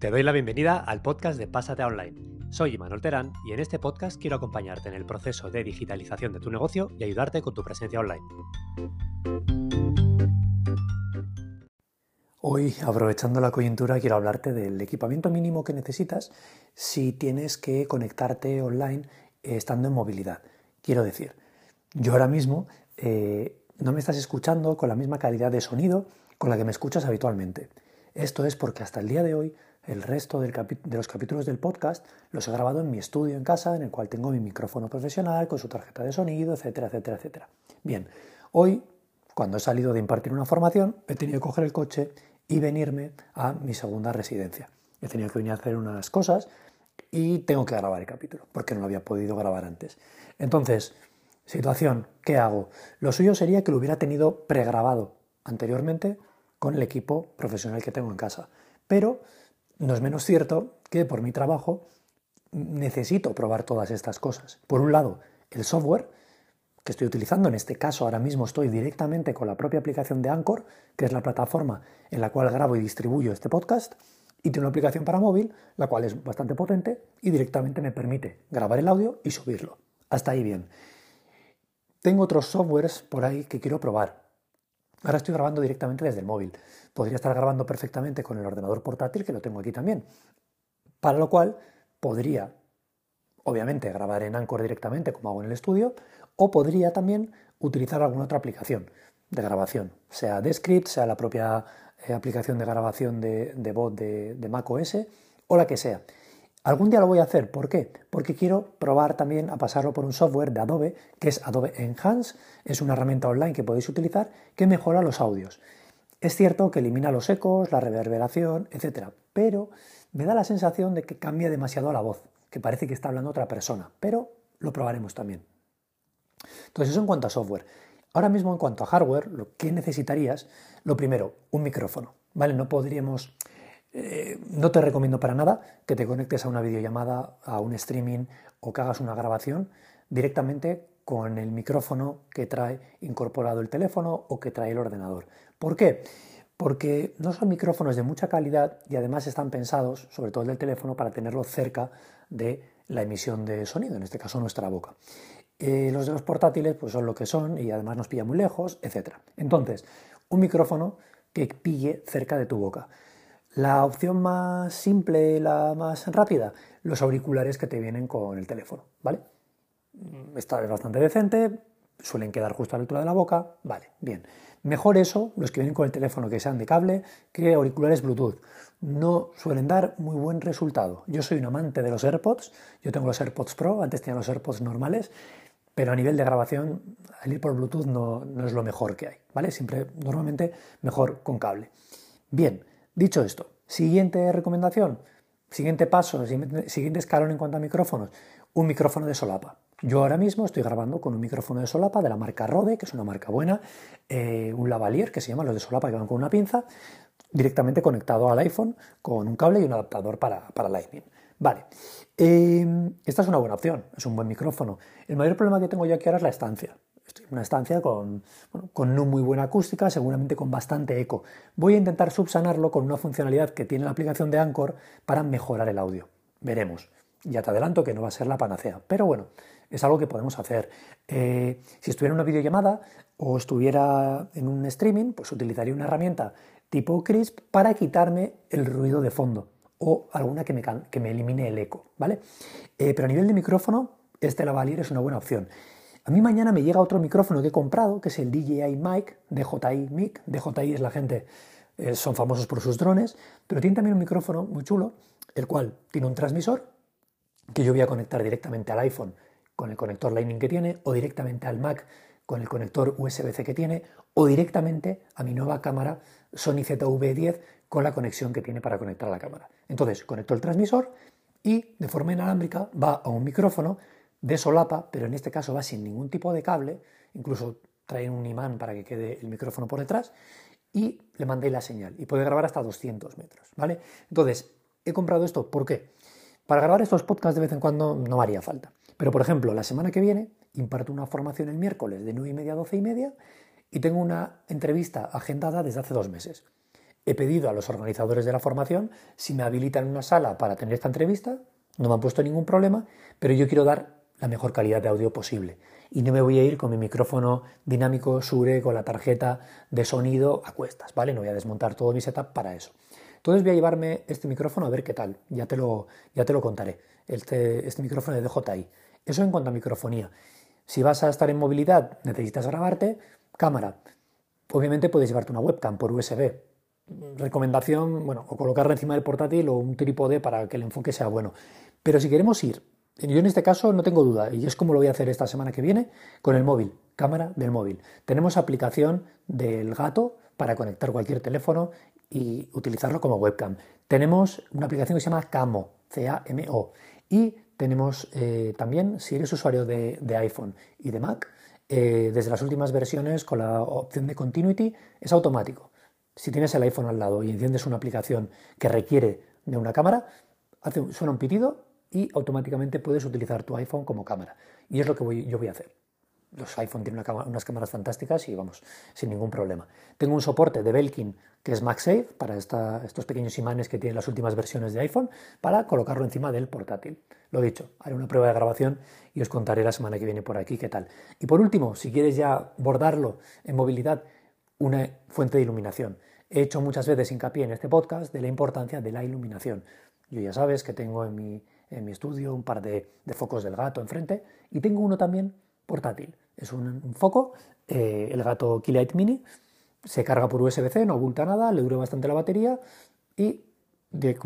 Te doy la bienvenida al podcast de Pásate Online. Soy Imanol Terán y en este podcast quiero acompañarte en el proceso de digitalización de tu negocio y ayudarte con tu presencia online. Hoy, aprovechando la coyuntura, quiero hablarte del equipamiento mínimo que necesitas si tienes que conectarte online estando en movilidad. Quiero decir, yo ahora mismo eh, no me estás escuchando con la misma calidad de sonido con la que me escuchas habitualmente. Esto es porque hasta el día de hoy el resto de los capítulos del podcast los he grabado en mi estudio en casa, en el cual tengo mi micrófono profesional con su tarjeta de sonido, etcétera, etcétera, etcétera. Bien, hoy, cuando he salido de impartir una formación, he tenido que coger el coche y venirme a mi segunda residencia. He tenido que venir a hacer unas cosas y tengo que grabar el capítulo, porque no lo había podido grabar antes. Entonces, situación, ¿qué hago? Lo suyo sería que lo hubiera tenido pregrabado anteriormente con el equipo profesional que tengo en casa. Pero no es menos cierto que por mi trabajo necesito probar todas estas cosas. Por un lado, el software que estoy utilizando, en este caso ahora mismo estoy directamente con la propia aplicación de Anchor, que es la plataforma en la cual grabo y distribuyo este podcast, y tiene una aplicación para móvil, la cual es bastante potente y directamente me permite grabar el audio y subirlo. Hasta ahí bien. Tengo otros softwares por ahí que quiero probar. Ahora estoy grabando directamente desde el móvil. Podría estar grabando perfectamente con el ordenador portátil, que lo tengo aquí también. Para lo cual podría, obviamente, grabar en Anchor directamente, como hago en el estudio, o podría también utilizar alguna otra aplicación de grabación, sea Descript, sea la propia eh, aplicación de grabación de, de bot de, de Mac OS o la que sea. Algún día lo voy a hacer, ¿por qué? Porque quiero probar también a pasarlo por un software de Adobe, que es Adobe Enhance, es una herramienta online que podéis utilizar que mejora los audios. Es cierto que elimina los ecos, la reverberación, etc. Pero me da la sensación de que cambia demasiado la voz, que parece que está hablando otra persona, pero lo probaremos también. Entonces, eso en cuanto a software. Ahora mismo, en cuanto a hardware, lo que necesitarías, lo primero, un micrófono. ¿Vale? No podríamos eh, no te recomiendo para nada que te conectes a una videollamada, a un streaming o que hagas una grabación directamente con el micrófono que trae incorporado el teléfono o que trae el ordenador. ¿Por qué? Porque no son micrófonos de mucha calidad y además están pensados, sobre todo el del teléfono, para tenerlo cerca de la emisión de sonido, en este caso nuestra boca. Eh, los de los portátiles pues son lo que son y además nos pilla muy lejos, etc. Entonces, un micrófono que pille cerca de tu boca. La opción más simple, la más rápida, los auriculares que te vienen con el teléfono, ¿vale? Mm, esta es bastante decente, suelen quedar justo a la altura de la boca, vale, bien. Mejor eso, los que vienen con el teléfono que sean de cable, que auriculares Bluetooth. No suelen dar muy buen resultado. Yo soy un amante de los AirPods, yo tengo los AirPods Pro, antes tenía los AirPods normales, pero a nivel de grabación, el ir por Bluetooth no, no es lo mejor que hay, ¿vale? Siempre, normalmente, mejor con cable. Bien, Dicho esto, siguiente recomendación, siguiente paso, siguiente escalón en cuanto a micrófonos, un micrófono de solapa. Yo ahora mismo estoy grabando con un micrófono de solapa de la marca Rode, que es una marca buena, eh, un lavalier que se llama los de solapa que van con una pinza, directamente conectado al iPhone con un cable y un adaptador para, para Lightning. Vale, eh, esta es una buena opción, es un buen micrófono. El mayor problema que tengo yo aquí ahora es la estancia. Una estancia con, con no muy buena acústica, seguramente con bastante eco. Voy a intentar subsanarlo con una funcionalidad que tiene la aplicación de Anchor para mejorar el audio. Veremos. Ya te adelanto que no va a ser la panacea, pero bueno, es algo que podemos hacer. Eh, si estuviera en una videollamada o estuviera en un streaming, pues utilizaría una herramienta tipo Crisp para quitarme el ruido de fondo o alguna que me, que me elimine el eco, ¿vale? Eh, pero a nivel de micrófono, este lavalier es una buena opción. A mí mañana me llega otro micrófono que he comprado, que es el DJI Mic, DJI Mic. DJI es la gente, eh, son famosos por sus drones, pero tiene también un micrófono muy chulo, el cual tiene un transmisor que yo voy a conectar directamente al iPhone con el conector Lightning que tiene, o directamente al Mac con el conector USB-C que tiene, o directamente a mi nueva cámara Sony ZV-10 con la conexión que tiene para conectar la cámara. Entonces, conecto el transmisor y de forma inalámbrica va a un micrófono de solapa, pero en este caso va sin ningún tipo de cable, incluso trae un imán para que quede el micrófono por detrás, y le mandé la señal y puede grabar hasta 200 metros, ¿vale? Entonces, he comprado esto, ¿por qué? Para grabar estos podcasts de vez en cuando no haría falta. Pero, por ejemplo, la semana que viene imparto una formación el miércoles de 9 y media a 12 y media y tengo una entrevista agendada desde hace dos meses. He pedido a los organizadores de la formación si me habilitan una sala para tener esta entrevista, no me han puesto ningún problema, pero yo quiero dar la mejor calidad de audio posible. Y no me voy a ir con mi micrófono dinámico Sure con la tarjeta de sonido a cuestas, ¿vale? No voy a desmontar todo mi setup para eso. Entonces voy a llevarme este micrófono a ver qué tal, ya te lo, ya te lo contaré, este, este micrófono de DJI. Eso en cuanto a microfonía. Si vas a estar en movilidad, necesitas grabarte, cámara. Obviamente puedes llevarte una webcam por USB. Recomendación, bueno, o colocarla encima del portátil o un trípode para que el enfoque sea bueno. Pero si queremos ir yo en este caso no tengo duda, y es como lo voy a hacer esta semana que viene con el móvil, cámara del móvil. Tenemos aplicación del gato para conectar cualquier teléfono y utilizarlo como webcam. Tenemos una aplicación que se llama Camo, C-A-M-O. Y tenemos eh, también, si eres usuario de, iPhone y de Mac, eh, desde las últimas versiones con la opción de Continuity es automático. Si tienes el iPhone al lado y enciendes una aplicación que requiere de una cámara, hace, suena un pitido y automáticamente puedes utilizar tu iPhone como cámara. Y es lo que voy, yo voy a hacer. Los iPhone tienen unas cámaras fantásticas y vamos, sin ningún problema. Tengo un soporte de Belkin que es MagSafe para estos pequeños imanes que tienen las últimas versiones de iPhone para colocarlo encima del portátil. Lo dicho, haré una prueba de grabación y os contaré la semana que viene por aquí qué tal. Y por último, si quieres ya bordarlo en movilidad, una fuente de iluminación. He hecho muchas veces hincapié en este podcast de la importancia de la iluminación. Yo ya sabes que tengo en mi en mi estudio un par de, focos del gato enfrente y tengo uno también portátil. Es un, foco, eh, el gato Keylight Mini, se carga por USB-C, no oculta nada, le dura bastante la batería y de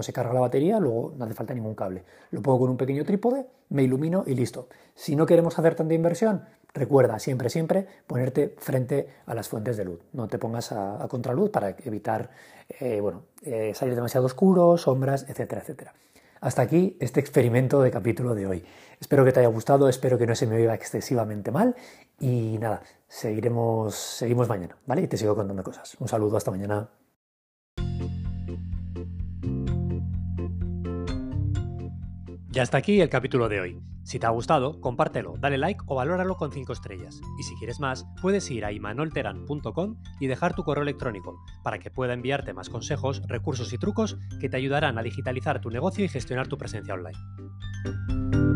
se carga la batería, luego no hace falta ningún cable. Lo pongo con un pequeño trípode, me ilumino y listo. Si no queremos hacer tanta inversión, recuerda siempre, siempre ponerte frente a las fuentes de luz. No te pongas a, contraluz para evitar eh, bueno, eh, salir demasiado oscuro, sombras, etcétera, etcétera. Hasta aquí este experimento de capítulo de hoy. Espero que te haya gustado, espero que no se me oiga excesivamente mal y nada, seguiremos, seguimos mañana, ¿vale? Y te sigo contando cosas. Un saludo, hasta mañana. Ya está aquí el capítulo de hoy. Si te ha gustado, compártelo, dale like o valóralo con 5 estrellas. Y si quieres más, puedes ir a imanolteran.com y dejar tu correo electrónico para que pueda enviarte más consejos, recursos y trucos que te ayudarán a digitalizar tu negocio y gestionar tu presencia online.